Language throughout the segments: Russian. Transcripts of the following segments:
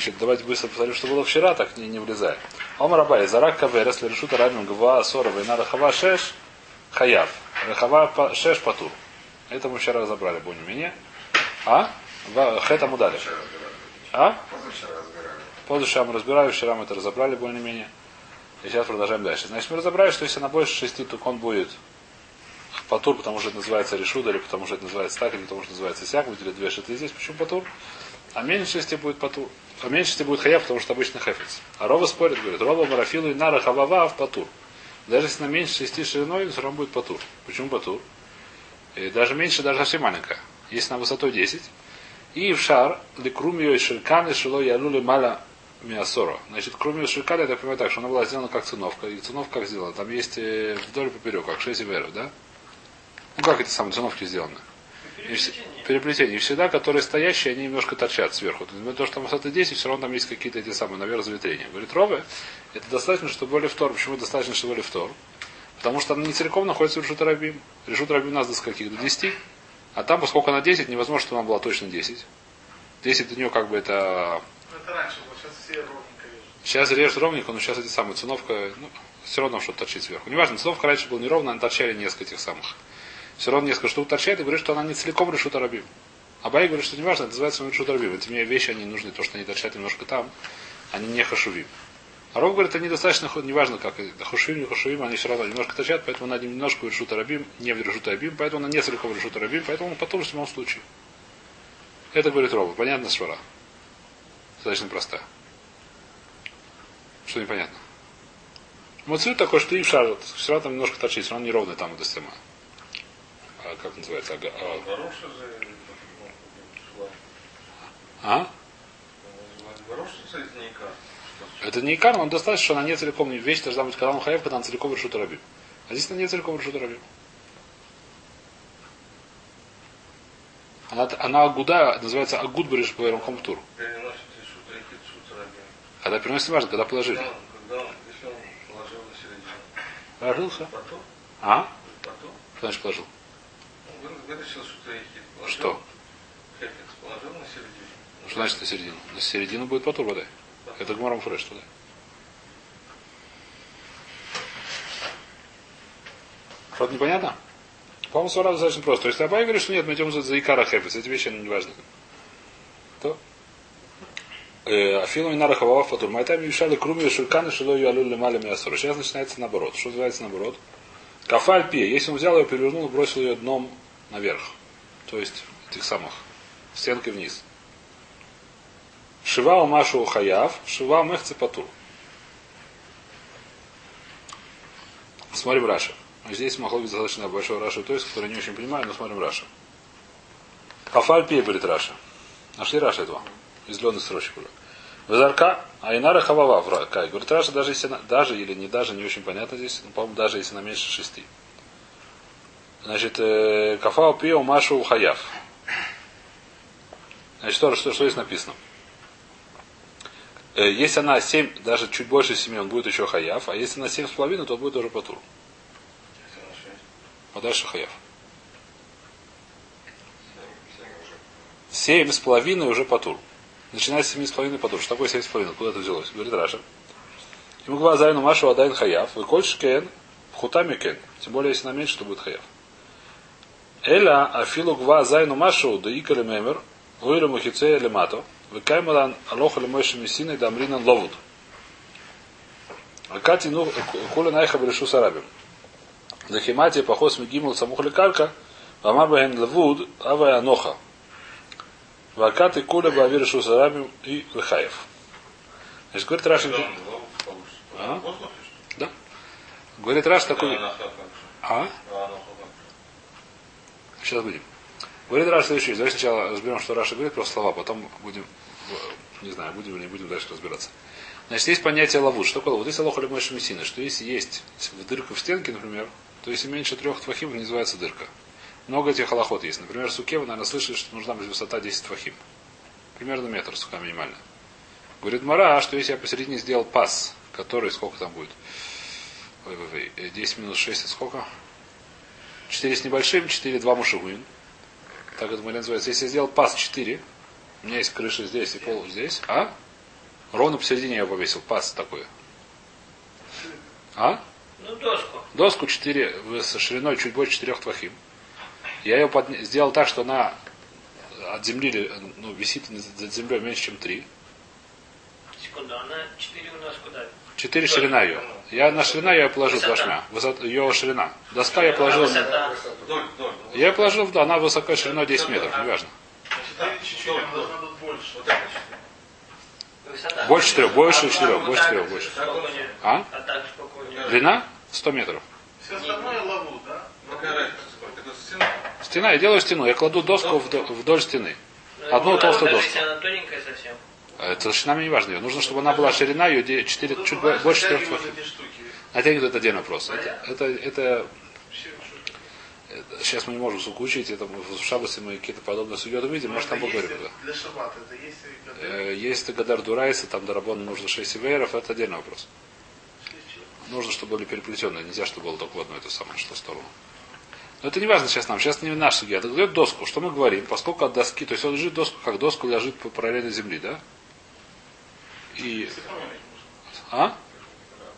Значит, давайте быстро повторим, что было вчера, так не, не влезая. Омар Абай, Зарак Кавер, если решут Рабим Гва Сорова и на Рахава Шеш, Хаяв. Рахава Шеш Патур. Это мы вчера разобрали более-менее. А? Хэта Мудали. А? Позавчера мы разбирали, вчера мы это разобрали более-менее. И сейчас продолжаем дальше. Значит, мы разобрали, что если на больше шести, то он будет Патур, потому что это называется решуда, или потому что это называется так, или потому что называется сяк, выделили две шиты здесь. Почему Патур? А меньше шести будет Патур. А меньше шести будет Хаяв, потому что обычно Хефец. А Рова спорит, говорит, Рова Марафилу и Нара Хавава в Патур. Даже если на меньше шести шириной, все равно будет Патур. Почему Патур? И даже меньше, даже совсем маленькая. Если на высоту 10. И в шар, ликрумио и ширканы шило ялули мала Миасора. Значит, кроме шикали, я так понимаю так, что она была сделана как циновка. И циновка как сделана? Там есть э, вдоль и поперек, как 6 веров, да? Ну как эти самые циновки сделаны? И, переплетение. И всегда, которые стоящие, они немножко торчат сверху. То, что там высота 10, все равно там есть какие-то эти самые наверх завитрения. Говорит, ровы, это достаточно, чтобы были втор. Почему достаточно, чтобы были втор? Потому что она не целиком находится в решут рабим. Решут рабим у нас до скольких? До 10. А там, поскольку она 10, невозможно, чтобы она была точно 10. 10 для нее как бы это... Ну, это раньше было, сейчас все ровненько режут. Сейчас режут ровненько, но сейчас эти самые циновка, ну, все равно что-то торчит сверху. Неважно, циновка раньше была неровная, она торчали несколько этих самых. Все равно несколько штук торчает и говорит, что она не целиком решут арабим. Абай говорит, что не важно, это называется решут арабим. Эти мне вещи, они нужны, то, что они торчат немножко там, они не хашувим. А Ров говорит, они достаточно, неважно как, хашувим, не хашувим, они все равно немножко торчат, поэтому она немножко в решут арабим, не в решут арабим, поэтому она не целиком решут арабим, поэтому он потом в любом случае. Это говорит Рова. Понятно, свара. Достаточно простая. Что непонятно? Муцвит такой, что и в шар, все равно там немножко торчит, все равно неровный там эта стема. А как называется? Ага, а, а? Это не икар, но он достаточно, что она не целиком, вещь должна быть, когда он хаев, когда она целиком решут рабим. А здесь она не целиком решут рабим. Она, она агуда, называется агуд бариш по Рамхамтур. Когда переносит, важно, когда положили. Когда, он положил на середину. Положился? Потом? А? Потом? Что значит положил? Вытащил что-то ехид. Положил. Что? Хефец положил на середину. Что значит на середину? На середину будет потур вода. Это гмором фреш туда. Что-то непонятно? По-моему, сразу достаточно просто. То есть Абай говорит, что нет, мы идем за, за Икара Хефец. Эти вещи не важны. То. Афилу Минара Хавава Фатур. Майтами мешали круми шурканы шило ее алюль лемали мясору. Сейчас начинается наоборот. Что называется наоборот? Кафаль пи. Если он взял ее, перевернул и бросил ее дном наверх. То есть этих самых. Стенкой вниз. Шива Машу Хаяв, Шива Мехце Патур. Смотрим Раша. Здесь могло быть достаточно большой Раша, то есть, который не очень понимаю, но смотрим Раша. Кафаль пи, говорит Раша. Нашли Раша этого? Из зеленых строчек уже. Вазарка, Айнара Хавава в Кай. Говорит Раша, даже если, даже или не даже, не очень понятно здесь, но, по-моему, даже если на меньше шести. Значит, э, Кафал пи, Машу Хаяв. Значит, что, что, что здесь написано? Э, если она 7, даже чуть больше 7, он будет еще חייב, а если на 7,5, то будет уже פטור. А дальше חייב. Семь с половиной уже פטור. Начиная с семи с половиной פטור. Что такое семь с половиной? Куда это взялось? Говорит Раша. אם הוא ז' ומשהו עדיין חייב. וכל שכן, פחות מכן. Тем более, если на меньше, то будет חייב. אלא אפילו גבוה ז' ומשהו דאיכא למימר. Войру мухице лемато. Векаймалан алоха лемойши мессиной да амринан ловуд. Акати ну куля найха брешу сарабим. Захимати похос мигимул самух лекарка. Вамар бахен левуд ава аноха. Вакаты куля бавир сарабим и лехаев. Значит, говорит Рашин... А? Да. Говорит Раш такой... А? Сейчас будем. Говорит Раш следующий. Давай сначала разберем, что Раша говорит, просто слова, потом будем, не знаю, будем или не будем дальше разбираться. Значит, есть понятие ловут. Что такое ловут? Есть алоха лимойши мессина, что если есть дырка в стенке, например, то если меньше трех твахим, называется дырка. Много этих аллоход есть. Например, суке вы, наверное, слышали, что нужна быть высота 10 твахим. Примерно метр сука минимально. Говорит Мара, что если я посередине сделал пас, который сколько там будет? Ой, ой, ой, 10 минус 6 это сколько? 4 с небольшим, 4, 2 мушигуин. Так это называется. Если я сделал пас 4, у меня есть крыша здесь и пол здесь, а? Ровно посередине я повесил. Паз такой. А? Ну, доску. Доску 4, со шириной чуть больше 4 твахим. Я ее под... сделал так, что она от земли ну, висит над землей меньше, чем 3. Секунду, она 4 у нас куда? 4 ширина ее. Я на ширина я ее положил Высота. ее ширина. Доска я положил. Высота. Я ее положил, да, она высокой шириной 10 метров, неважно. Больше. Вот это четыре. Высота. Больше четырех, больше А четырех, больше четырех, больше. А? А нее? Длина 100 метров. Все остальное лову, да? Какая разница сколько? Это стена? Я делаю стену, я кладу доску вдоль, стены. Ну, Одну ну, толстую доску. А Это мне не важно. ее. Нужно, чтобы она была ширина ее 4, Тут чуть больше 4 затягивают твахим. эти штуки. Натягивают это отдельный вопрос. Это, это, это, это- сейчас мы не можем суку учить, это мы в Шабасе мы какие-то подобные судьи увидим, может там есть поговорим. Да. Для шабата это есть и когда- Э, Если Гадар Дурайса, там до Рабона нужно 6 ивейров, это отдельный вопрос. Нужно, чтобы были переплетенные, нельзя, чтобы было только в одну эту самую что сторону. Но это не важно сейчас нам, сейчас не наш судья. Это дает доску. Что мы говорим? Поскольку от доски, то есть он лежит доску, как доску лежит по параллельно земли, да? И А?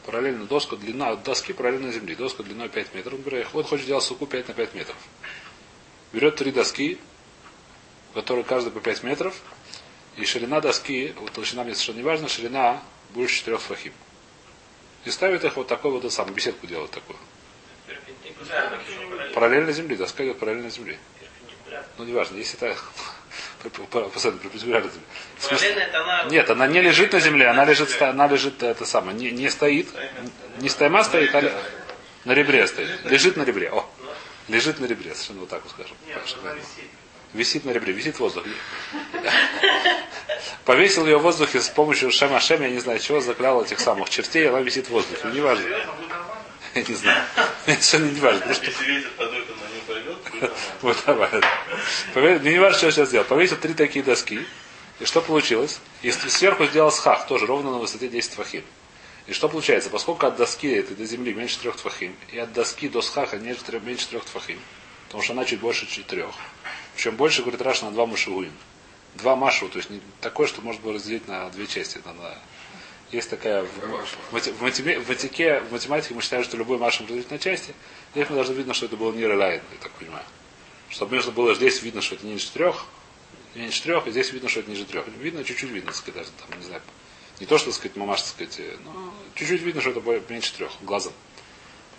Параллельно доска, длина доски параллельно земли. Доска длиной 5 метров. Например, он хочет делать суку 5 на 5 метров. Берет три доски, у которых каждый по 5 метров. И ширина доски, вот толщина мне совершенно не важна, ширина больше 4 фахим. И ставит их вот такой вот самую беседку делает такую. Параллельно земли, доска идет параллельно земли. Ну, неважно, если это Нет, она не лежит на земле, она лежит, она лежит это самое, не, не стоит, не стоима стоит, а на ребре стоит. Лежит на ребре. О, лежит на ребре, совершенно вот так вот скажем. Висит. На ребре, висит в воздухе. Повесил ее в воздухе с помощью Шема Шем, я не знаю чего, заклял этих самых чертей, она висит в воздухе. Не важно. Серьезно, будет нормально? Я не знаю. Совершенно не важно. Потому что Мне не важно, что я сейчас сделал. Повесил три такие доски. И что получилось? И сверху сделал схах, тоже ровно на высоте 10 твахим. И что получается? Поскольку от доски этой до земли меньше трех твахим, и от доски до схаха меньше трех, меньше трех твахим, потому что она чуть больше четырех. Причем больше, говорит Раша, на два машигуин. Два машу, то есть не такое, что можно было разделить на две части. На- на- Есть такая в, в, в, матеме- в матике- в математике мы считаем, что любой машу разделить на части. Мы должны видно, что это было не релайн, я так понимаю. Чтобы нужно было здесь видно, что это ниже трех, ниже трех, и здесь видно, что это ниже трех. Видно, чуть-чуть видно, сказать, даже там, не знаю. Не то, что, так сказать, мамаш, так сказать, э, но чуть-чуть видно, что это меньше трех, глазом.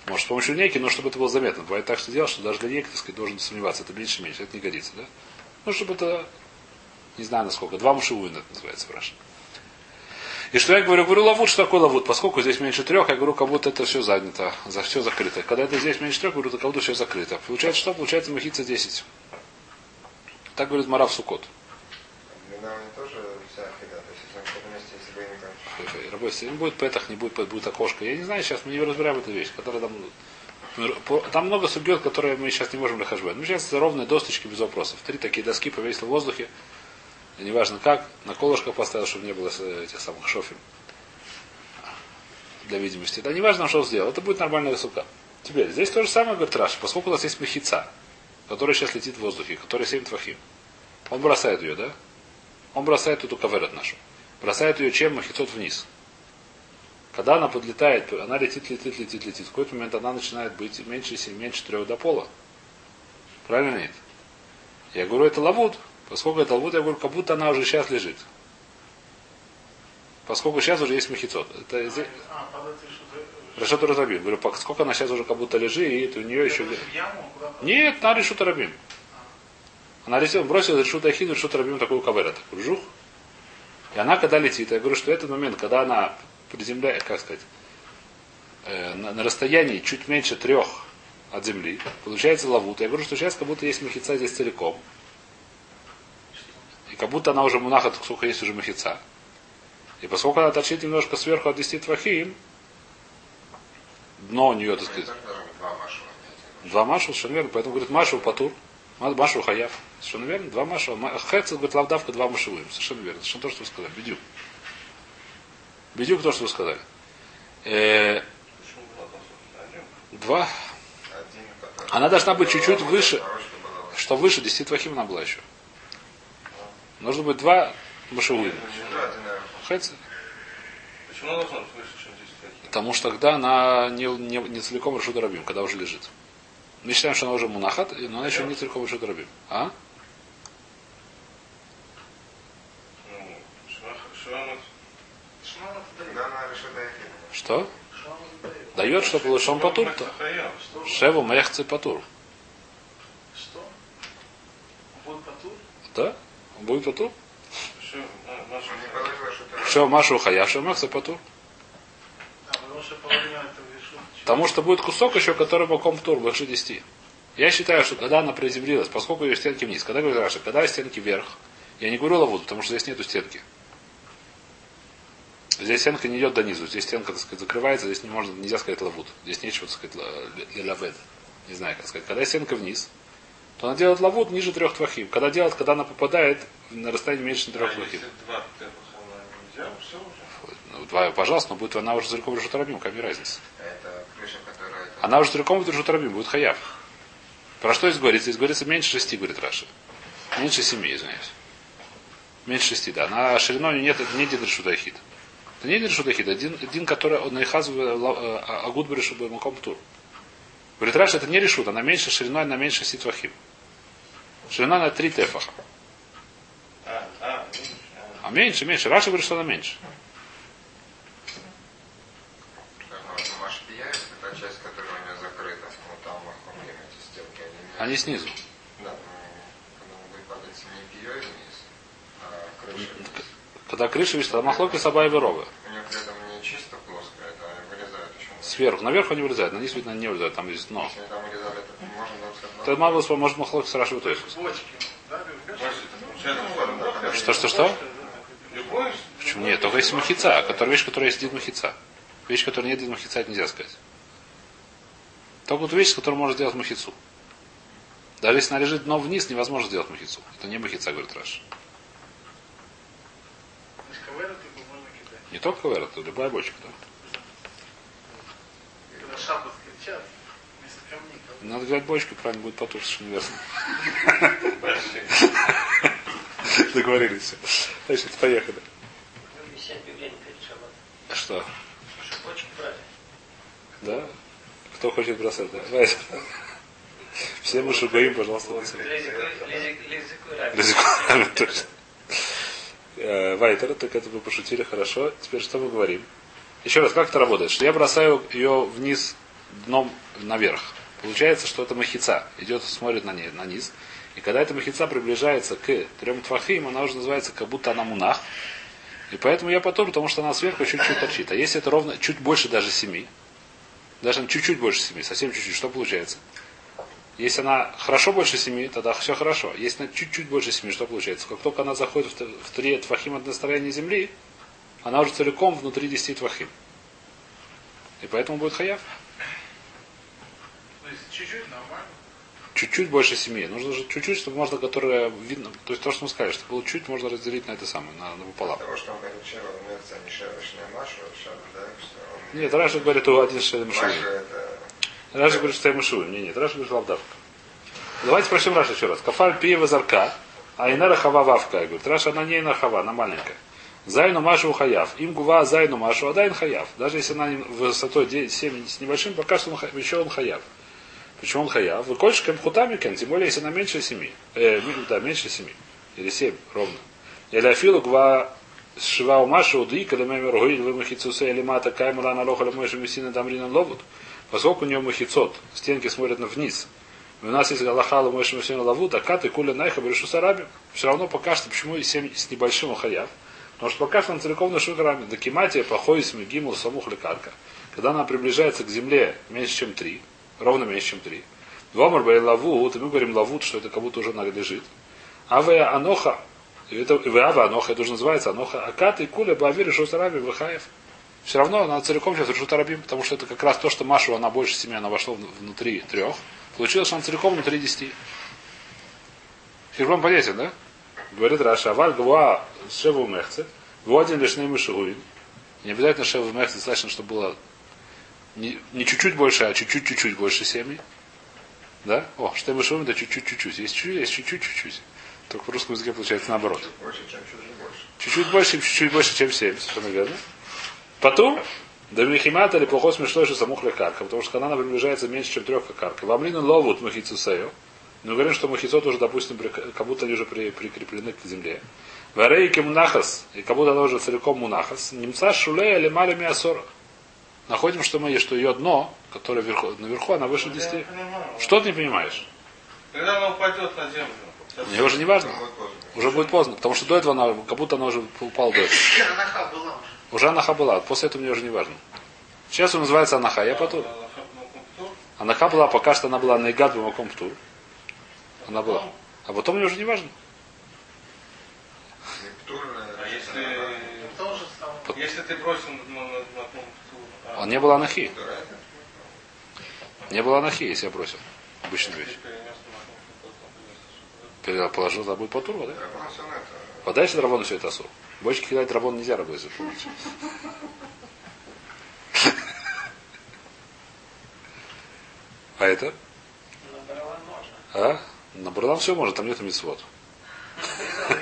Может, с помощью линейки, но чтобы это было заметно. Бывает так, что делать, что даже линейка, так сказать, должен сомневаться, это меньше-меньше, это не годится, да? Ну, чтобы это, не знаю насколько, два мушевуина это называется Раши. И что я говорю? Говорю, лавут, что такое лавут? Поскольку здесь меньше трех, я говорю, как будто это все занято, за все закрыто. Когда это здесь меньше трех, говорю, как будто все закрыто. Получается что? Получается махица 10. Так говорит Марав Сукот. Если. Работает. Не будет петах, не будет, будет окошко. Я не знаю, сейчас мы не разбираем эту вещь, которая там... ну, Там много субъект, которые мы сейчас не можем лехажбать. Ну, сейчас ровные досточки без вопросов. Три такие доски повесил в воздухе. Неважно как, на колышках поставил, чтобы не было этих самых шофим. Для видимости. Да неважно, что он сделал. Это будет нормальная сука. Теперь, здесь то же самое, говорит Раш. Поскольку у нас есть махица, которая сейчас летит в воздухе, которая 7 твахим. Он бросает ее, да? Он бросает эту каверет нашу. Бросает ее чем? Махицот вниз. Когда она подлетает, она летит, летит, летит, летит. В какой-то момент она начинает быть меньше, сем- меньше трех до пола. Правильно нет? Я говорю, это лавут. Поскольку это лавут, я говорю, как будто она уже сейчас лежит. Поскольку сейчас уже есть махицот. Это здесь... А. Решету Разабим. Говорю, поскольку она сейчас уже как будто лежит, и это у нее еще... Яму? Нет, на решута Рабим. Она летела, бросила решута Ахид, решута Рабим такую кавера, такой жух. И она, когда летит, я говорю, что этот момент, когда она приземляет, как сказать, э, на, на расстоянии чуть меньше трех от земли, получается лавут. Я говорю, что сейчас как будто есть махица здесь целиком. И как будто она уже мунахат, сколько есть уже махица. И поскольку она торчит немножко сверху от 10 твахим, дно у нее, так сказать, два машу. Два машу, совершенно верно. Поэтому говорит Машу Патур. Ма- Машу Хаяв. Совершенно верно. Два машу. Ма- Хецел говорит лавдавка два машевым. Совершенно верно. Совершенно то, что вы сказали. Бедюк. Бедюк то, что вы сказали. Э, два. Она должна быть чуть-чуть выше. Что выше 10 твахим она была еще. Нужно быть два. Хецел. Почему она должна быть выше, чем 10 таких? Потому что тогда она не, не, не целиком решут рабим, когда уже лежит. Мы считаем, что она уже мунахат, но она еще не целиком решут рабим. А? Ну. Что? Дает. Дает, что был шон патур, то. Хаяв. Что? Шеву мехцы патур. Что? Да? Будет? А, Маша, машу хая, шева мехцы патур. А, потому что половина этого решит. Потому что будет кусок еще, который боком в тур, выше 10. Я считаю, что когда она приземлилась, поскольку ее стенки вниз, когда говорю Раша, когда стенки вверх, я не говорю лавуду, потому что здесь нету стенки. Здесь стенка не идет до низу, здесь стенка, так сказать, закрывается, здесь не можно, нельзя сказать лавуд. Здесь нечего, так сказать, лавед. Не знаю, как сказать. Когда стенка вниз, то она делает лавуд ниже трех твахим. Когда делает, когда она попадает на расстояние меньше трех а твахим. два нельзя. Ну, два, пожалуйста, но будет она уже целиком решит рабим, какая разница. Это крыша, которая... это- Она уже целиком решит рабим, будет хаяв. Про что здесь говорится? Здесь говорится меньше шести, говорит Раша. Меньше семи, извиняюсь. Меньше шести, да. На шириной нет, это не один решут ахид. Это не один решут ахид, один, один который он наихаз агуд решут маком тур. Говорит Раша, это не решут, она меньше шириной, на меньше шести твахим. Ширина на три тефаха. А, меньше, меньше. Раша говорит, что она меньше. Они снизу. Да, когда крыша висит, там махлоки саба и ворова. У нее при этом не чисто плоская, это вырезают еще. Сверху. Наверху они вылезают, на низ, видно, не вылезают, там есть дно. Это Мавус может махлоки с Раши тоже. Бочки. Да, Люблю? Маша, это получается форма. Что, что, что? Почему нет? Только если махица, которая вещь, которая есть дид махица. Вещь, которая нет дид махица, это нельзя сказать. Только вот вещь, с которой можно сделать махицу. Даже если она лежит дно вниз, невозможно сделать махицу. Это не махица, говорит Раш. Не только ковер, это любая бочка. Да? Когда шаббат кричат, вместо камней. Надо взять бочку, правильно будет потур, совершенно верно. большие. Договорились. Значит, поехали. Шаббатом. Что? Да? Кто хочет бросать? Да? Давайте. Все мы шугаим, пожалуйста, бросайте. Лизику раби. Ризикуем, точно. Э, Вайтер, так это вы пошутили хорошо. Теперь что мы говорим? Еще раз, как это работает? Что я бросаю ее вниз дном наверх. Получается, что это махица. Идет, смотрит на, не- на низ. И когда эта махица приближается к трем твахим, она уже называется, как будто она мунах. И поэтому я потом, потому что она сверху чуть-чуть торчит. А если это ровно, чуть больше даже семи, даже чуть-чуть больше семи, совсем чуть-чуть, что получается? Если она хорошо больше семи, тогда все хорошо. Если она чуть-чуть больше семи, что получается? Как только она заходит в три твахим от настроения земли, она уже целиком внутри 10 твахим. И поэтому будет хаяв. То есть чуть-чуть нормально. Чуть-чуть больше семи. Нужно же чуть-чуть, чтобы можно, которое видно. То есть то, что мы сказали, что было чуть, можно разделить на это самое, на, на пополам. Того, что он говорит, что. Нет, Раша говорит, у один шелем. Раша говорит, что я мышую. Не, нет, Раша говорит, лавдавка. Давайте спросим Раша еще раз. Кафаль пиева зарка, а инера хава вавка. Говорит, Раша, она не инера хава, она маленькая. Зайну Машу хаяв. Им гува зайну Машу, а хаяв. Даже если она высотой 9, 7 с небольшим, пока что он, еще он хаяв. Почему он хаяв? Вы кольшком хутами кен, тем более, если она меньше 7. Э, да, меньше 7. Или 7, ровно. Или афилу гва шива Машу, уды, когда мы рогоид, вы махицусе, или мата каймула на лоха, мойши мисина дамрина ловут. Поскольку у него махицот, стенки смотрят на вниз. У нас есть Галахала Мойши Мусина Лаву, так ты Куля Найха Брешу Сараби. Все равно пока что, почему и 7 с небольшим хаяв? Потому что пока что он целиком на шугарами. До кематия плохой смегимул самух лекарка. Когда она приближается к земле меньше, чем 3, ровно меньше, чем 3. Вомар бай лаву, вот и мы говорим лавут, что это как будто уже она лежит. Аве аноха, это и ава аноха, это уже называется аноха, акат и куля бавир решил сараби вахаев. Все равно она целиком сейчас решит арабим, потому что это как раз то, что Машу, она больше семьи, она вошла внутри трех. Получилось, что она целиком внутри десяти. Хижбон понятен, да? Говорит Раша, аваль гва шеву мехце, один лишь неймы шигуин. Не обязательно шеву мехце, достаточно, чтобы было не, чуть-чуть больше, а чуть-чуть-чуть больше семьи. Да? О, что мы шумим, да чуть-чуть-чуть. Есть чуть-чуть, есть чуть-чуть-чуть. Только в русском языке получается наоборот. Чуть-чуть больше, чуть-чуть больше, чем 7. Совершенно верно. Потом, да михимата или плохо смешной, что самух карка, потому что она приближается меньше, чем трех карка. Вамлину ловут махицусею. Но говорим, что махицот уже, допустим, при- как будто они уже при- прикреплены к земле. Варейки мунахас, и как будто она уже целиком мунахас. Немца шулея или маля миасора. Находим, что мы, что ее дно, которое вверху, наверху, она выше 10. Я. Что ты не понимаешь? Когда она упадет на землю. Мне уже не важно. Уже будет поздно, потому что до этого она, как будто она уже упала до этого. Анаха была уже. Анаха была, после этого мне уже не важно. Сейчас он называется анаха, я потом. Анаха была, пока что она была на игад маком птур. Она была. А потом мне уже не важно. А если, самое. если ты бросил на, на, на а Он не был анахи. Не было анахи, если я бросил. Обычную ты вещь. Передал, положил, забыл по туру, да? Подальше драбону все это осу. Бочки кидать драбон нельзя работать, если помните. А это? А? На Барлам все может, там нет митцвот.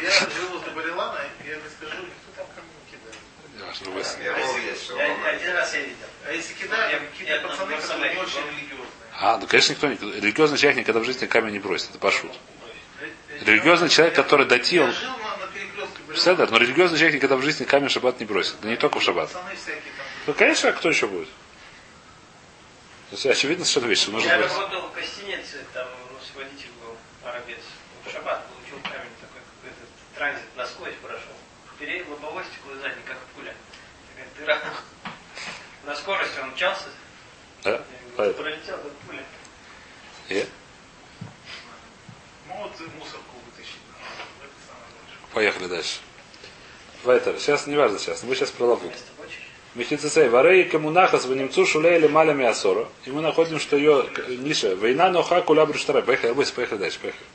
Я живу возле Барилана, я не скажу, никто там камни не кидает. Один раз я видел. А если кидают, Я- какие-то я пацаны, на которые Барсале очень был. религиозные. А, ну конечно никто не... Религиозный человек никогда в жизни камень не бросит. Это пошут. Э, Религиозный человек, который дати, Я он... Седер, но религиозный человек никогда в жизни камень в шаббат не бросит. Да не только в шаббат. Ну, конечно, а кто еще будет? То есть, очевидно, совершенно вещь, что нужно Я работал в гостинице, там у нас водитель был арабец. В шаббат получил камень такой, какой-то транзит насквозь прошел. Перед лобовое стекло и задний, как пуля. Такая дыра. На скорости он мчался, Да? пролетел, как пуля. И? Могут и мусорку вытащить. Поехали дальше. Вайтер. Сейчас, не важно сейчас. Мы сейчас про лаву. Мехицесей. Варей камунахас в немцу шуле или маля миасора. И мы находим, что ее ниша. Война ноха куля бриштара. Поехали, быстро, поехали дальше. Поехали.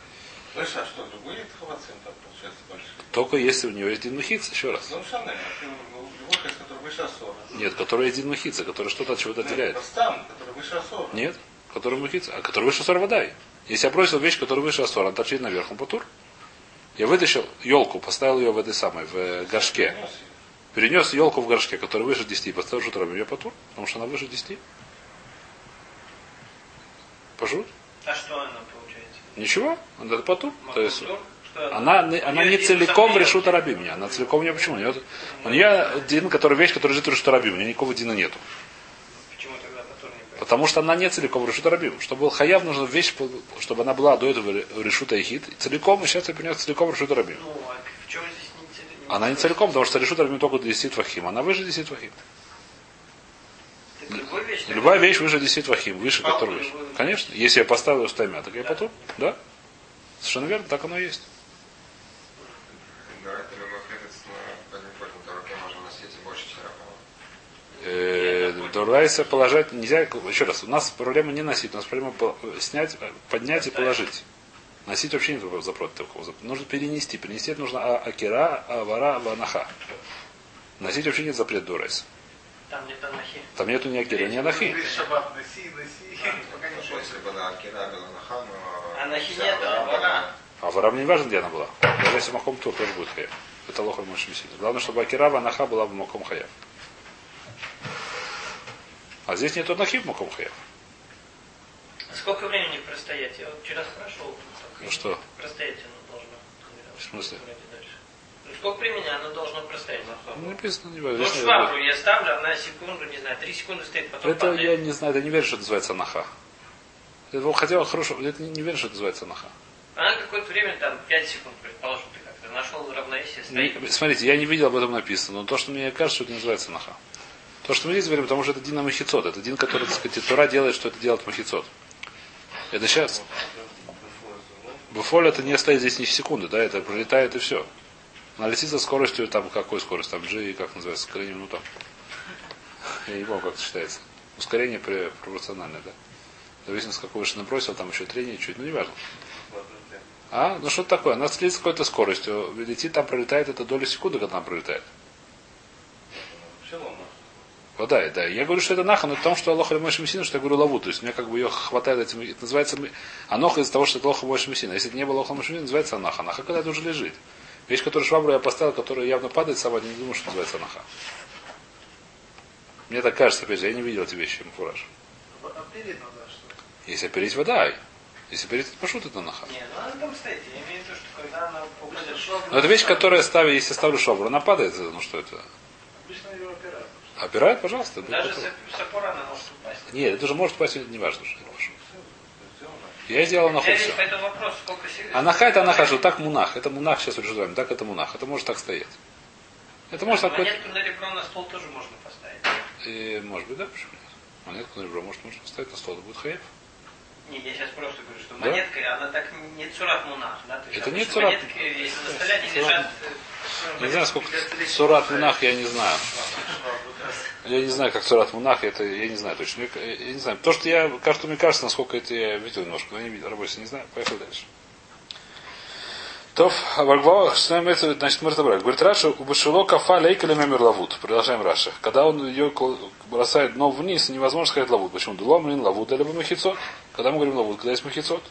Слышь, а что, другой хавацин там получается большой? Только если у нее есть Дин Махица, еще раз. Ну, Шанель, а ты любой из который выше Асора. Нет, который есть Дин Махица, который что-то от чего-то отделяет. Стан, который выше Асора. Нет, который Махица. А который выше Асора водай. Если я бросил вещь, которая выше Асора, она торчит наверх, он потур. Я вытащил елку, поставил ее в этой самой, в э, горшке. Перенес елку в горшке, которая выше 10, поставил шутром, я потур, потому что она выше 10. Пошут? А что она получается? Ничего, это потур. То есть Макутур? Что она, она не целиком решута раби меня. Она целиком не почему. У нее, у нее дин, который вещь, которая лежит в решута раби. У нее никакого дина нету. Почему тогда Батур не поет? Потому что она не целиком решута рабим. Чтобы был хаяв, нужна вещь, чтобы она была до этого решута ихит. Целиком, и сейчас я принес целиком решута рабим. Ну, а в чем здесь не Она не целиком, потому что решута рабим только до 10 твахим. Она выше 10 твахим. Так любой вещь, Любая вещь выше 10 твахим, выше которой выше. Конечно. Если я поставил ее стаймя, так я потом. Да? Совершенно верно, так оно и есть. Говорят, любой хлебец на одним пользу руке можно носить и больше черепа. Э, Дурайса положить нельзя. Еще раз, у нас проблема не носить, у нас проблема снять, поднять и положить. Носить вообще нет против такого. Нужно перенести. Перенести это нужно а- акира, авара, ванаха. Носить вообще нет запрет Дурайса. Там нет анахи. Там нету ни акира, ни анахи. Анахи нет, а Авара Авара. А вара мне не важно, где она была. Даже если маком тур тоже будет хаяв. Это лоха месяца. Главное, чтобы акира, ванаха была в маком хаяв. А здесь нет анахи в маком хаяв. Сколько времени простоять? Я вот вчера спрашивал. Ну что? Простоять оно должно. В смысле? Ну, сколько времени оно должно простоять? Ну, написано, не Ну, важно. Здесь нет- швабру я ставлю, она секунду, не знаю, три секунды стоит, потом Это падает. я не знаю, это не верю, что называется анаха. Это, хотя хорошо, это не, верю, что называется анаха. Она какое-то время, там, 5 секунд, предположим, ты как-то нашел равновесие, стоит. Не- смотрите, я не видел об этом написано, но то, что мне кажется, это называется анаха. То, что мы здесь говорим, потому что это Дина Махицот. Это Дин, который, так сказать, Тура делает, что это делает Махицот. Это сейчас. Буфоль это не стоит здесь ни секунды, да, это пролетает и все. Она летит со скоростью, там, какой скорость, там, G, как называется, ускорение, ну там. Я не помню, как это считается. Ускорение пропорциональное, да. В зависимости, какой вышины бросил, там еще трение чуть, ну не важно. А? Ну что такое? Она следит с какой-то скоростью. Летит, там пролетает, это доля секунды, когда она пролетает. Вот да. Я говорю, что это наха, но в том, что Аллах Мойши Мессина, что я говорю лаву. То есть мне как бы ее хватает этим. Это называется аноха из-за того, что это Лоха Мойши Мессина. Если это не было Лоха Мойши Мессина, называется анаха. Анаха, когда это уже лежит. Вещь, которую швабру я поставил, которая явно падает, сама не думаю, что называется анаха. Мне так кажется, опять же, я не видел эти вещи, фураж. Ли? Если опереть вода, если опереть пашут, это наха. Не, ну она там стоит. Я имею в виду, что когда она упадет в Но это вещь, которая ставит, если ставлю шобру, она падает, ну что это? Опирает, пожалуйста. Даже готово. с, опора она может упасть. Нет, это уже может упасть, не важно, что. Я сделал нахуй Я все. вопрос. Анаха это анаха, что так мунах. Это мунах сейчас решаем. Так это мунах. Это может так стоять. Это может такой. Монетку на ребро на стол тоже можно поставить. И, может быть, да, почему нет? Монетку на ребро может можно поставить на стол, это будет хаев. Не, я сейчас просто говорю, что Да? монетка, она так не цурат мунах, да? То есть Это не цурат. Монетки, если столе они Цурат. лежат... э, Не знаю, сколько сурат мунах, я не знаю. Я не знаю, как сурат мунах, это я не знаю точно. Я, не знаю. То, что я, кажется, мне кажется, насколько это я видел немножко, но я не видел, работе не знаю. Поехали дальше. То, Вальгва, что имеется, значит, мы разобрали. Говорит, Раша, у Башило кафа лейка мемер лавут. Продолжаем Раша. Когда он ее бросает дно вниз, невозможно сказать лавут. Почему? Дулом, лин, лавут, либо махицот. Когда мы говорим лавут, когда есть махицот.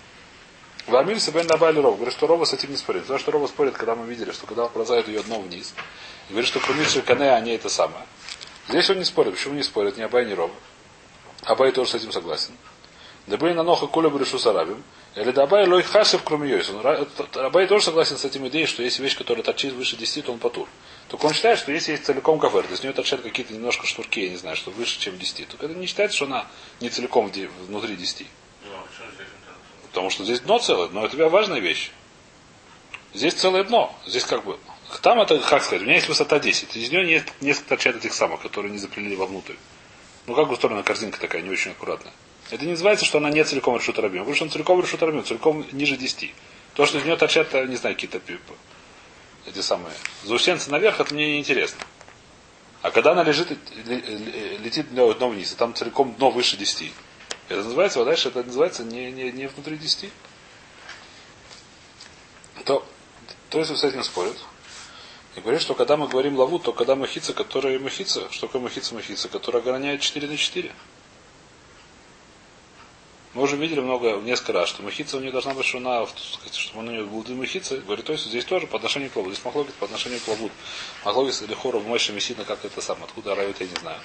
Вармиль себе добавили ров. Говорит, что Рова с этим не спорит. Потому что Рова спорит, когда мы видели, что когда он бросает ее дно вниз, и говорит, что Крумиши Кане, они это самое. Здесь он не спорит. Почему не спорит? Ни Абай, ни Рова. Абай тоже с этим согласен. Да были на ноха куля брешу сарабим. Или дабай лой хашев, кроме йойс. Он ра- т- Абай тоже согласен с этим идеей, что если вещь, которая торчит выше 10, то он потур. Только он считает, что если есть целиком кафер, то есть у нее торчат какие-то немножко штурки, я не знаю, что выше, чем 10, то это не считается, что она не целиком внутри 10. Ну, а? Потому что здесь дно целое, но это важная вещь. Здесь целое дно. Здесь как бы... Там это, как сказать, у меня есть высота 10. Из нее есть несколько торчат этих самых, которые не запилили вовнутрь. Ну как устроена корзинка такая, не очень аккуратная. Это не называется, что она не целиком решут рабим. Потому что он целиком решут рабим, целиком ниже 10. То, что из нее торчат, э, не знаю, какие-то эти самые заусенцы наверх, это мне не интересно. А когда она лежит, ле- ле- летит дно вниз, и там целиком дно выше 10. Это называется, вот дальше это называется не, не, не внутри 10. То, то есть с этим спорят. И говорит, что когда мы говорим лаву, то когда махица, которая махица, что такое махица махица, которая ограняет 4 на 4. Мы уже видели много, несколько раз, что махица у нее должна быть, она, чтобы у нее был две махицы. Говорит, то есть здесь тоже по отношению к лаву. Здесь махлогис по отношению к лаву. Махлогис или хора в Мэше Мессина, как это сам, откуда райот, я не знаю.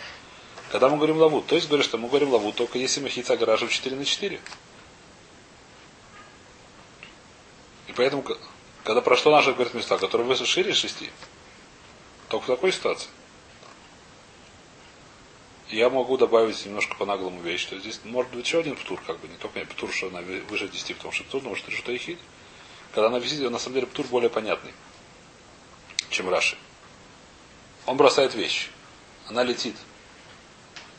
Когда мы говорим лаву, то есть говорит, что мы говорим лаву, только если махица огораживает 4 на 4. И поэтому, когда прошло наше, говорит, места, которые выше шире 6, только в такой ситуации. Я могу добавить немножко по наглому вещь, что здесь может быть еще один птур, как бы, не только птур, что она вы- выше 10, потому что птур, может, что ихид. Когда она висит, на самом деле птур более понятный, чем Раши. Он бросает вещь. Она летит.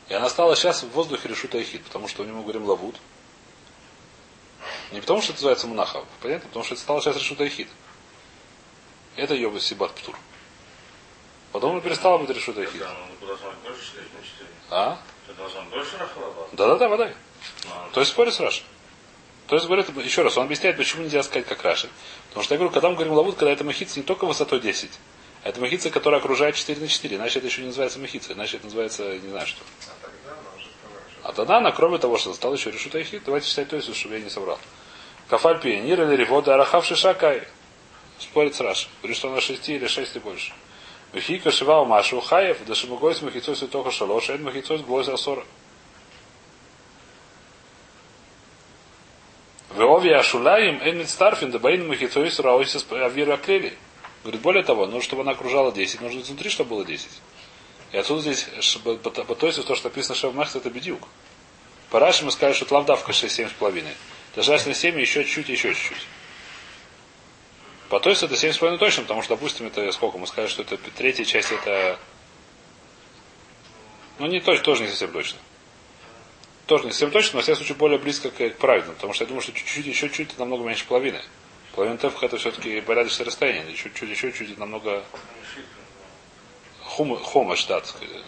И она стала сейчас в воздухе решута ихид, потому что у него говорим лавут. Не потому, что это называется мунаха, понятно? Потому что это стало сейчас решута ихид. Это ее сибат птур. Потом она перестала быть решута ихид. Да, должна быть больше 4 на 4. А? Больше рахлаба. Да-да-да, вода. Ну, То есть спорит с Раши. То есть говорит, еще раз, он объясняет, почему нельзя сказать как Раши. Потому что я говорю, когда мы говорим лавут, когда это махица не только высотой 10, а это махица, которая окружает 4 на 4. Иначе это еще не называется махица, иначе это называется не знаю что. А тогда она А кроме того, что стала еще решута ихид, давайте читать то есть, чтобы я не соврал. Кафаль пионер или ревода арахав шишакай. Спорит с Раши. Говорит, что она 6 или 6 и больше. Вихика шивал Машу Хаев, да шимугой с махицой только шалош, а махицой с глой за 40. Веови Ашулаим Эйн Старфин, да Баин Махицой с Раойсис Авира Клели. Говорит, более того, нужно, чтобы она окружала 10, нужно изнутри, чтобы было 10. И отсюда здесь, по- то что написано Шевмахс, это бедюк. По Раши мы скажем, что лавдавка 6, 7,5. Желательно 7, еще чуть-чуть, еще чуть-чуть. По то есть это 7,5 точно, потому что, допустим, это сколько? Мы скажем, что это третья часть, это... Ну, не точно, тоже не совсем точно. Тоже не совсем точно, но в случае более близко к, к правильному, потому что я думаю, что чуть-чуть, еще чуть это намного меньше половины. Половина тефха это все-таки порядочное расстояние, чуть-чуть, еще чуть это намного хум, хомаш, да, так сказать.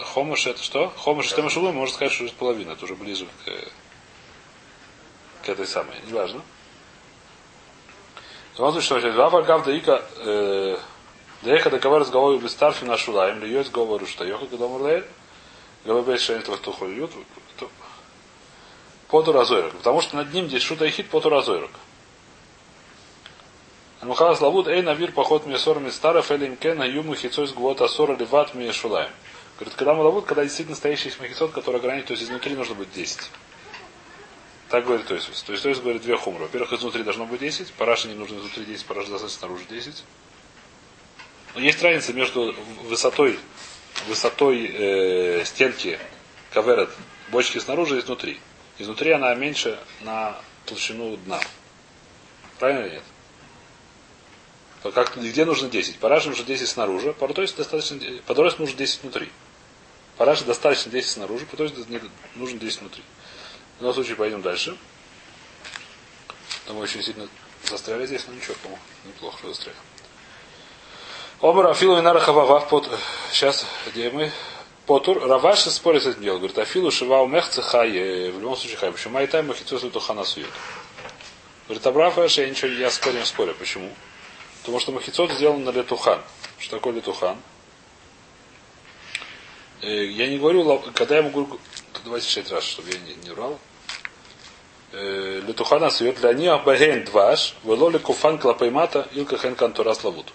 Хомаш это что? Хомаш это можно сказать, что уже половина, это уже ближе к, к этой самой. Неважно. Смотрите, что сейчас Вафа Гав Даика э, Даиха договор разговор без старфи на Шулаем, льет говорю, что Йоха когда умрлеет, ГВБ Шейн Твахтуху льют, Поту Разойрок. Потому что над ним здесь Шута Ихит Поту Разойрок. Мухалас лавуд эй навир поход мне сорами старов или имкен юму хицой с гвота сора ливат мне шулаем. Говорит, когда мы лавуд, когда действительно настоящий есть махицот, который ограничивает, то есть изнутри нужно быть 10. Так говорит Тойсус. То есть Тойсус говорит две хумры. Во-первых, изнутри должно быть 10, параши не нужно изнутри 10, параши достаточно снаружи 10. Но есть разница между высотой, высотой э, стенки каверет бочки снаружи и изнутри. Изнутри она меньше на толщину дна. Правильно или нет? Как, где нужно 10? Параши нужно 10 снаружи, парадойс достаточно, парадойс нужно 10 внутри. Параши достаточно 10 снаружи, парадойс нужно 10 внутри. В любом случае пойдем дальше. Там очень сильно застряли здесь, но ничего, по-моему, неплохо что застряли. Омар Афилу Инара Хававав под... Сейчас, где мы? Потур. Раваши спорит с этим делом. Говорит, Афилу Шивау Мехца Хай. В любом случае Хай. Почему Майтай Махицус Тухана Сует? Говорит, Абрафаш, я ничего, я спорю, спорю. Почему? Потому что махицот сделан на летухан. Что такое летухан? Э, я не говорю, когда я могу... Давайте шесть раз, чтобы я не, не врал. Э, летухана сует для них баген дваш, велоли куфан клапаймата илка хен кантурас лавут.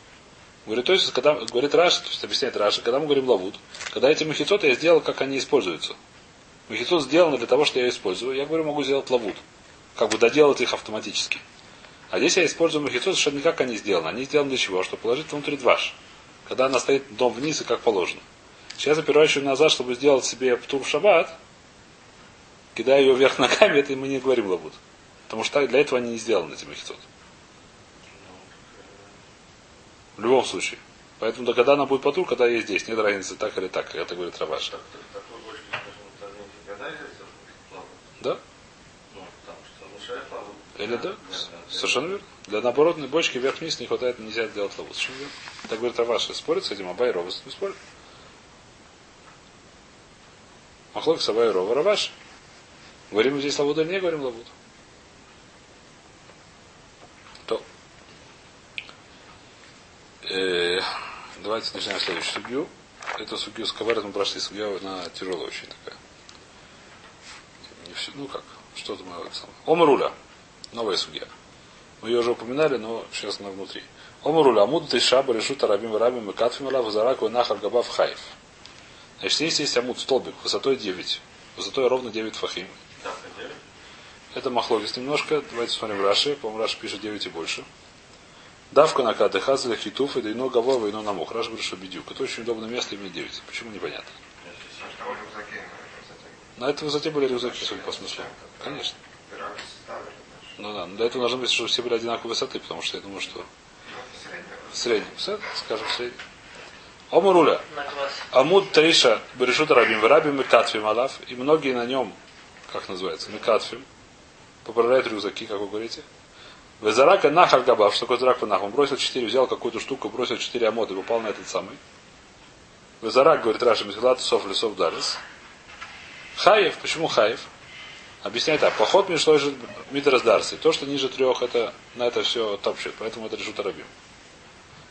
Говорит, то есть, когда, говорит Раш, то есть объясняет Раша, когда мы говорим лавут, когда эти махицоты я сделал, как они используются. Махицот сделаны для того, что я использую, я говорю, могу сделать лавут. Как бы доделать их автоматически. А здесь я использую махицот совершенно не как они сделаны. Они сделаны для чего? Чтобы положить внутрь дваш. Когда она стоит дом вниз и как положено. Сейчас я переворачиваю назад, чтобы сделать себе птур шаббат. Кидаю ее вверх ногами, это мы не говорим лабут. Потому что для этого они не сделаны, эти махицот. В любом случае. Поэтому да, когда она будет потур, когда есть здесь, нет разницы, так или так, это говорит Раваш. Да? Или да? Совершенно верно. Для наоборотной бочки вверх-вниз не хватает, нельзя делать. Совершенно верно. Так говорит Раваш. Спорит с этим, Абай Рова не спорит. Махлок с Абай Рова Раваш. Говорим здесь лавуду или не говорим лавуду? То. Э, давайте начнем следующую судью. Эту судью с Каварет мы прошли судью, она тяжелая очень такая. Не все, ну как, что-то мы. Омруля. Новая судья. Мы ее уже упоминали, но сейчас она внутри. Омруля. Амуд Тейшаба решута рабим рабим и катфим алав зараку и нахар габав хаев. Значит, здесь есть амуд столбик высотой 9. Высотой ровно 9 фахим. Это махлогис немножко. Давайте смотрим Раши. По-моему, Раши пишет 9 и больше. Давка на кады хазля хитуф и дайно гавова и но намух. Раш говорит, что бедюк. Это очень удобное место, имеет 9. Почему непонятно? На этой высоте были рюкзаки, судя по смыслу. Конечно. Ну да, но для этого должно быть, чтобы все были одинаковой высоты, потому что я думаю, что в среднем. Скажем, в среднем. Омуруля. Амуд Таиша Берешута Рабим Рабим Мекатфим Алав. И многие на нем, как называется, Мекатфим, поправляют рюкзаки, как вы говорите. Везарака Нахар Габав, что такое Зарак Нах? Он бросил четыре, взял какую-то штуку, бросил четыре амоды, попал на этот самый. Везарак, говорит Раша, Михлат Сов Лесов Дарис. Хаев, почему Хаев? Объясняет так. Поход между Мидрас. То, что ниже трех, это на это все топчет. Поэтому это решут Арабим.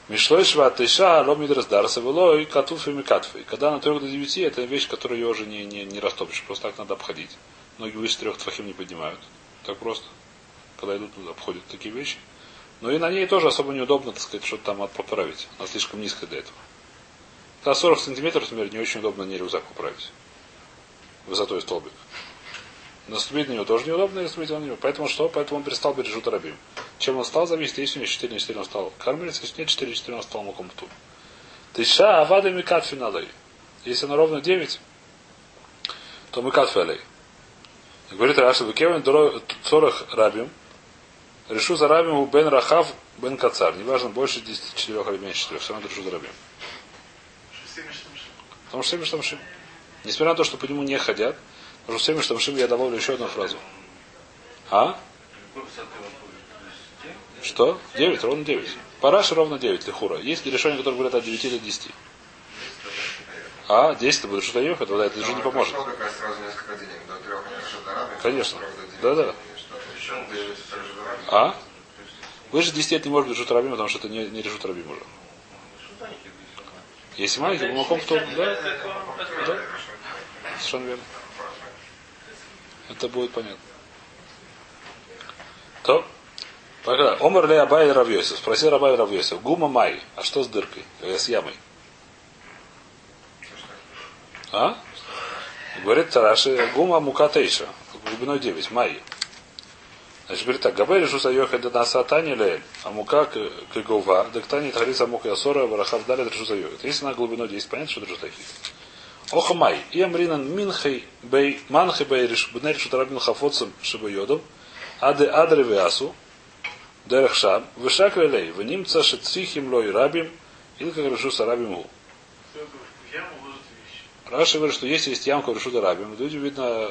Мишлой шват тыша, ло мидрас дарса, вело и катуф и. Когда на трех до девяти, это вещь, которую ее уже не, не, не растопишь. Просто так надо обходить. Многие выше трех твахим не поднимают. Так просто. Когда идут, обходят такие вещи. Но и на ней тоже особо неудобно, так сказать, что-то там поправить. Она слишком низкая для этого. Когда 40 сантиметров, например, не очень удобно не рюкзак поправить. Высотой столбик. Наступить на него тоже неудобно, если наступить на него. Поэтому что? Поэтому он перестал бережут рабим. Чем он стал, зависит. Если у него 4 на 4 он стал кормилец, если нет 4 на 4 он стал мукомту. Тыша авада микатфи надой. Если она ровно 9, то мы катфи Говорит Раша, Бекевин Цорах Рабим, решу за Рабим у Бен Рахав Бен Кацар. Неважно, больше 4 или меньше 4, все равно решу за Рабим. Потому что 7 штамшим. Несмотря на то, что по нему не ходят, потому что 7 штамшим я добавлю еще одну фразу. А? Что? 9, ровно 9. Параши ровно 9, лихура. Есть ли решения, которые говорят от 9 до 10? А, 10 это будет что-то ехать, тогда это уже не поможет. Конечно. Да, да. А? Выше 10 это не может быть решут рабим, потому что это не, не решут рабим уже. Если маленький, молоком кто? Да? Да. Совершенно верно. Это будет понятно. То. Пока. Омар ли Абай Равьосев. Спросил Рабай Равьосев. Гума Май. А что с дыркой? Э, С ямой. А? Говорит Тараши. Гума Мукатейша. Глубиной 9. Май. Значит, говорит так, Габай решу сайоха до нас атани лель, а мука к гова, да ктани тхариса мука ясора, варахав дали решу сайоха. Если на глубину 10, понятно, что решу такие. Охамай, и амринан минхай бей, манхай бей решу, бней решу тарабин хафоцем шибайодом, аде адре вясу, дерех шам, вышак лелей, внимца шецфихим лой рабим, или как решу сарабим у. Все это в яму ложат вещи. Раша говорит, что если есть ямка в решу рабим, люди, видно,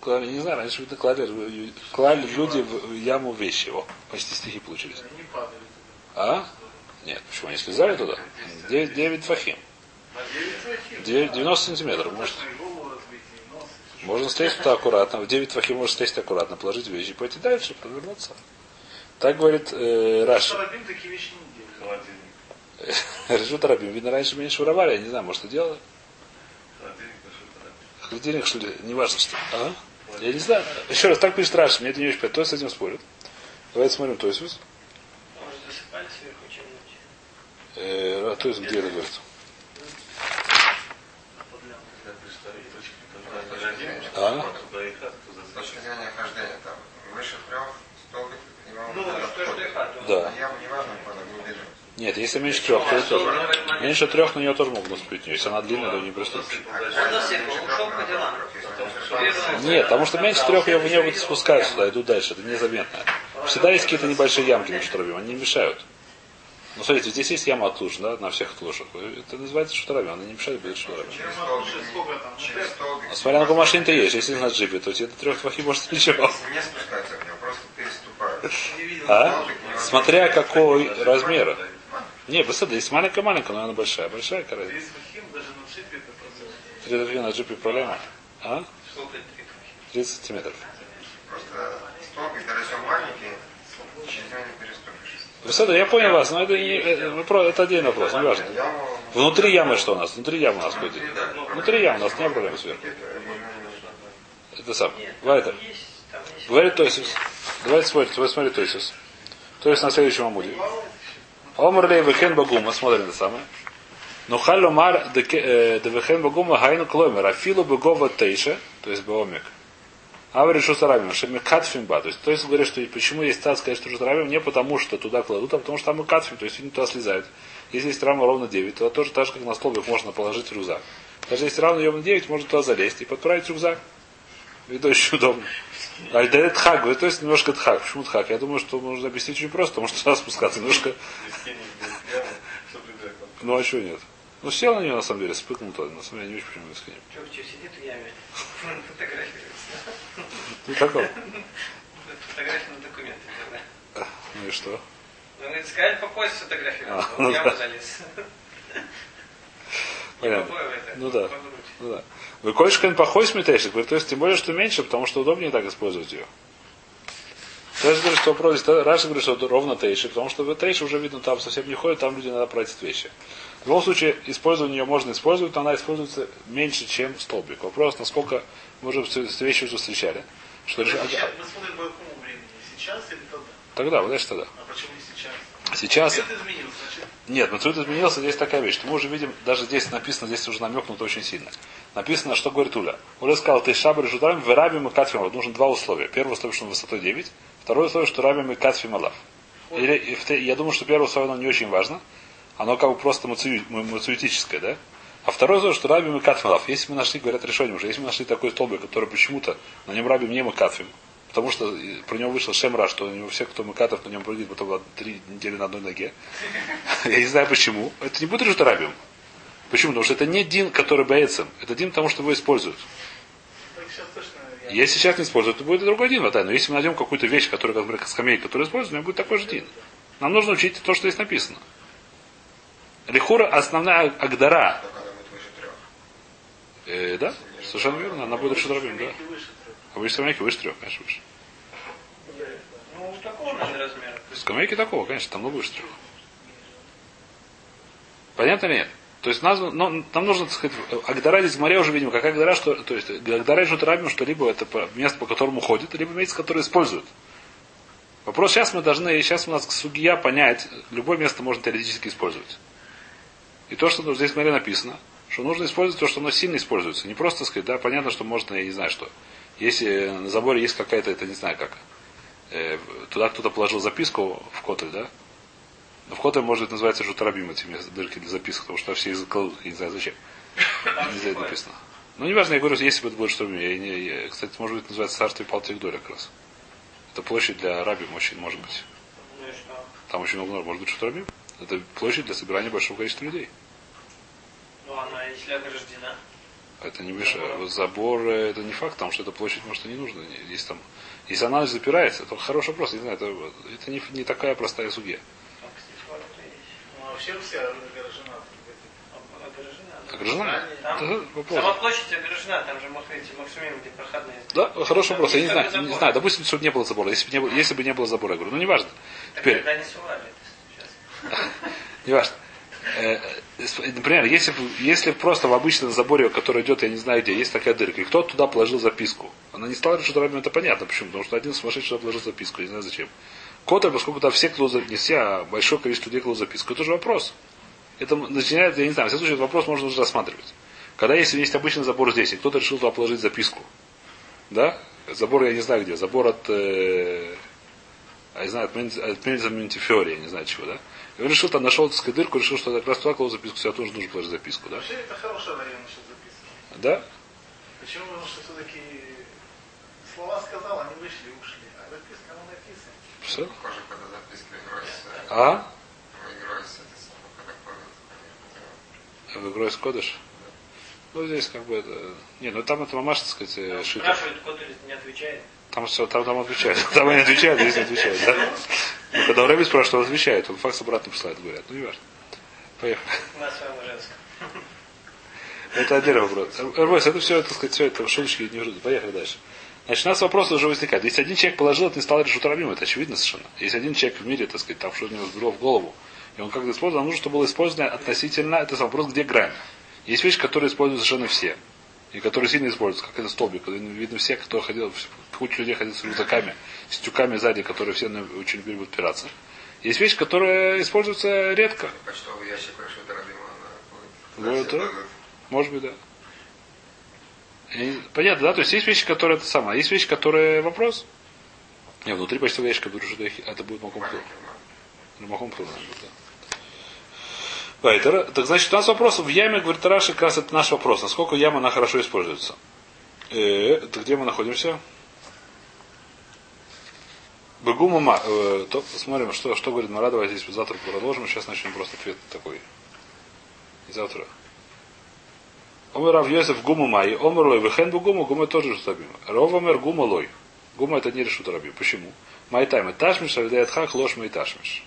клали, не знаю, раньше, видно, клали, клали люди в яму вещи его. Почти стихи получились. А? Нет, почему они слезали туда? 9, 9 фахим. туда. На 9 фахим. 9, 90 сантиметров. Может, Можно слезть туда аккуратно. В 9 фахим можно слезть аккуратно, положить вещи, пойти дальше, повернуться. Так говорит э, Раши. Решут Рабим. Видно, раньше меньше воровали, я не знаю, может, и делали. Холодильник, что ли, не важно, что. А? Я не знаю. Еще раз, так пишет Раши, мне это не очень понятно. Кто с этим спорит? Давайте смотрим Тойсус. Может, засыпали сверху чем-нибудь. Э, а Тойсус где это говорит? Как представить точки, там холодильник, А? Да. Нет, если меньше трех, то тоже. Меньше трех на нее тоже могут наступить. Если она длинная, то не приступишь. Он засыпал, ушел по делам. Нет, потому что меньше трех я в нее буду спускать сюда, иду дальше, это незаметно. Всегда есть какие-то небольшие ямки между дробью, они не мешают. Ну, смотрите, здесь есть яма от луж, да, на всех от лужах. Это называется шутарами, она не мешает будет шутарами. Смотря на какой машине ты едешь, если на джипе, то тебе до трех твахи может ничего. Него. А? Смотря какой размера. Не, быстро, есть маленькая-маленькая, но она большая. Большая, короче. На. Три на джипе проблема. А? Сколько это таких? 30 сантиметров. Просто даже если он маленький, через него не переступишь. Быстро, я понял вас, но это, не, это, вопрос- это отдельный вопрос, не важно. Внутри ямы что у нас? Внутри ямы у нас будет. Внутри ямы у нас нет проблем сверху. Это сам. Вайтер. Говорит Тойсис. Давайте смотрите, вот смотри Тойсис. То есть на следующем амуде. Омар лей вехен багума, смотрим это самое. Но халю мар девехен багума хайну кломер, афилу бегова тейша, то есть баомик. А вы решу сарабим, что мы катфим ба. То есть, то есть говорит, что почему есть стат сказать, что сарабим, не потому что туда кладут, а потому что там мы катфим, то есть они туда слезают. Если есть рама ровно 9, то тоже так же, как на столбик можно положить рюкзак. Даже если равно ровно 9, можно туда залезть и подправить рюкзак. Это очень удобно. Альдерет хак, то есть немножко тхак. Почему тхак? Я думаю, что нужно объяснить очень просто, потому что туда спускаться немножко. Ну а чего нет? Ну сел на нее на самом деле, спрыгнул туда. На самом деле я не очень почему не сходил. Что, что, сидит в яме? Фотографируется. Ну такого. Фотография на документы. тогда. Ну и что? Ну, говорит, сказали, по пояс сфотографироваться. А, ну яму да. залез. Понятно. Ну да. Ну да. Вы кое-что похож смитейшик, говорит, то есть тем более, что меньше, потому что удобнее так использовать ее. Раша говорит, что вопрос, Раша говорит, что ровно тейши, потому что в тейши уже видно, там совсем не ходит, там люди надо пройти вещи. В любом случае, использование ее можно использовать, но она используется меньше, чем столбик. Вопрос, насколько мы уже с вещи уже встречали. Что Сейчас, мы смотрим по какому времени. Сейчас или тогда? Тогда, вот знаешь, тогда. А почему не сейчас? Сейчас Цвет изменился, значит, Нет, Мацуит изменился, здесь такая вещь. что Мы уже видим, даже здесь написано, здесь уже намекнуто очень сильно. Написано, что говорит Уля. Уля сказал, ты шабр жудаем, в рабим и катфим. Вот нужно два условия. Первое условие, что он высотой 9. Второе условие, что рабим и катфим алав. Или, я думаю, что первое условие оно не очень важно. Оно как бы просто мацуитическое, да? А второе условие, что рабим и катфим алав. Если мы нашли, говорят решением уже, если мы нашли такой столбик, который почему-то на нем рабим не мы катфим, Потому что э, про него вышел Шемра, что у него все, кто Макатов, на нем прыгает потом три недели на одной ноге. Я не знаю почему. Это не будет Рабим. Почему? Потому что это не Дин, который боится. Это Дин, потому что его используют. Если сейчас не используют, то будет другой Дин. Да. Но если мы найдем какую-то вещь, которая, как например, скамейка, которую используют, у него будет такой же Дин. Нам нужно учить то, что здесь написано. Лихура основная Агдара. Э, да? Совершенно верно. Она будет Рабим, да. А вы скамейки выше трех, конечно, выше. Ну, такого, наверное, размера. Скамейки такого, конечно, там много выше трех. Понятно или нет? То есть нас, ну, нам нужно, так сказать, Агдара здесь в море уже видим, как Агдара, что, то есть Агдара и Рабим, что либо это место, по которому ходит, либо место, которое используют. Вопрос, сейчас мы должны, сейчас у нас судья понять, любое место можно теоретически использовать. И то, что здесь, смотри, написано, что нужно использовать то, что оно сильно используется. Не просто сказать, да, понятно, что можно, я не знаю что. Если на заборе есть какая-то, это не знаю как, э, туда кто-то положил записку в котель, да? Но в котель может быть называется жутарабим эти дырки для записок, потому что все из я не знаю зачем. Не знаю, написано. Ну, неважно, я говорю, если бы это будет что я, не, я- Кстати, может быть, называется царство Палтик-Доля как раз. Это площадь для раби, очень, может быть. Там очень много, может быть, что рабим. Это площадь для собирания большого количества людей. Ну она, если ограждена. Это не мешает. Забор это не факт, потому что эта площадь может и не нужна. Если, там, если она запирается, то хороший вопрос. Не знаю, это, это не, не такая простая судья. Ну, а вообще Огражена. да. Огражена? Там Да, сама площадь огражена, там же может эти максимум, где проходные. Да, хороший вопрос. Я не знаю, не знаю. Допустим, чтобы не было забора. Если бы не было, если бы не было забора, я говорю, ну не важно. Так Теперь, тогда не сували. не важно. Э, э, Например, если, если просто в обычном заборе, который идет, я не знаю где, есть такая дырка, и кто туда положил записку, она не стала решить рабим, это понятно. Почему? Потому что один сумасшедший туда положил записку, я не знаю зачем. Котель, поскольку там все кладут, не все, а большое количество людей кладут записку, это же вопрос. Это начинает, я не знаю, в всяком случае, этот вопрос можно уже рассматривать. Когда если есть обычный забор здесь, и кто-то решил туда положить записку, да, забор я не знаю где, забор от, э, я не знаю, от Мельза Ментифиори, я не знаю чего, да. И он решил, там нашел так сказать, дырку, решил, что как раз кладу записку, себе тоже нужно положить записку, да. Вообще это хороший вариант насчет записывать. Да? Почему? Потому что все-таки слова сказал, они вышли и ушли. А записка, она написана. Все? Похоже, когда записки Гройс, А? Гройс, это когда ходят, В игру из Кодыш? Ну, здесь как бы это... Не, ну там это мамаш, так сказать, э, шито. Спрашивают, кот или не отвечает. Там все, там, там отвечают. Там они отвечают, здесь не отвечают, да? Ну, когда Рэбби спрашивает, он отвечает, он факс обратно посылает, говорят. Ну, не важно. Поехали. Это отдельный вопрос. Эрбойс, это все, так сказать, все это шуточки не нужны. Поехали дальше. Значит, у нас вопрос уже возникает. Если один человек положил, это не стал решить Рабим, это очевидно совершенно. Если один человек в мире, так сказать, там что-то у него взбрело в голову, и он как-то использовал, нужно, чтобы было использовано относительно, это вопрос, где грань. Есть вещи, которые используют совершенно все. И которые сильно используются, как это столбик. Видно все, кто ходил, куча людей ходил с рюкзаками, с тюками сзади, которые все на- очень любили будут пираться. Есть вещи, которые используются редко. Почтовый ящик Рабима, Ну. Может быть, да. И понятно, да? То есть есть вещи, которые это самое. а Есть вещи, которые вопрос. Не, внутри почтового ящика беру, что это будет маком. Маком да. Вайтер. Так значит, у нас вопрос в яме, говорит Раши, как раз это наш вопрос. Насколько яма она хорошо используется. Э, это где мы находимся? Бегума ма. Э, то, смотрим, что, что говорит Мара, давай здесь завтра продолжим. Сейчас начнем просто ответ такой. И завтра. Омер Рав Йосеф гуму май, омер лой, вехен бу гуму, гума тоже решут Ров омер гума лой. Гума это не решут рабим. Почему? Майтайм, ташмиш, авидает хак, май ташмиш.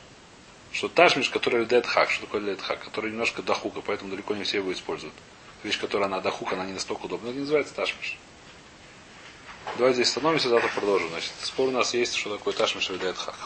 Что ташмиш, который лидает хак, что такое хак, который немножко дохука, поэтому далеко не все его используют. Вещь, которая она дохука, она не настолько удобна, это не называется ташмиш. Давайте здесь остановимся, завтра продолжим. Значит, спор у нас есть, что такое ташмиш, авидает хак.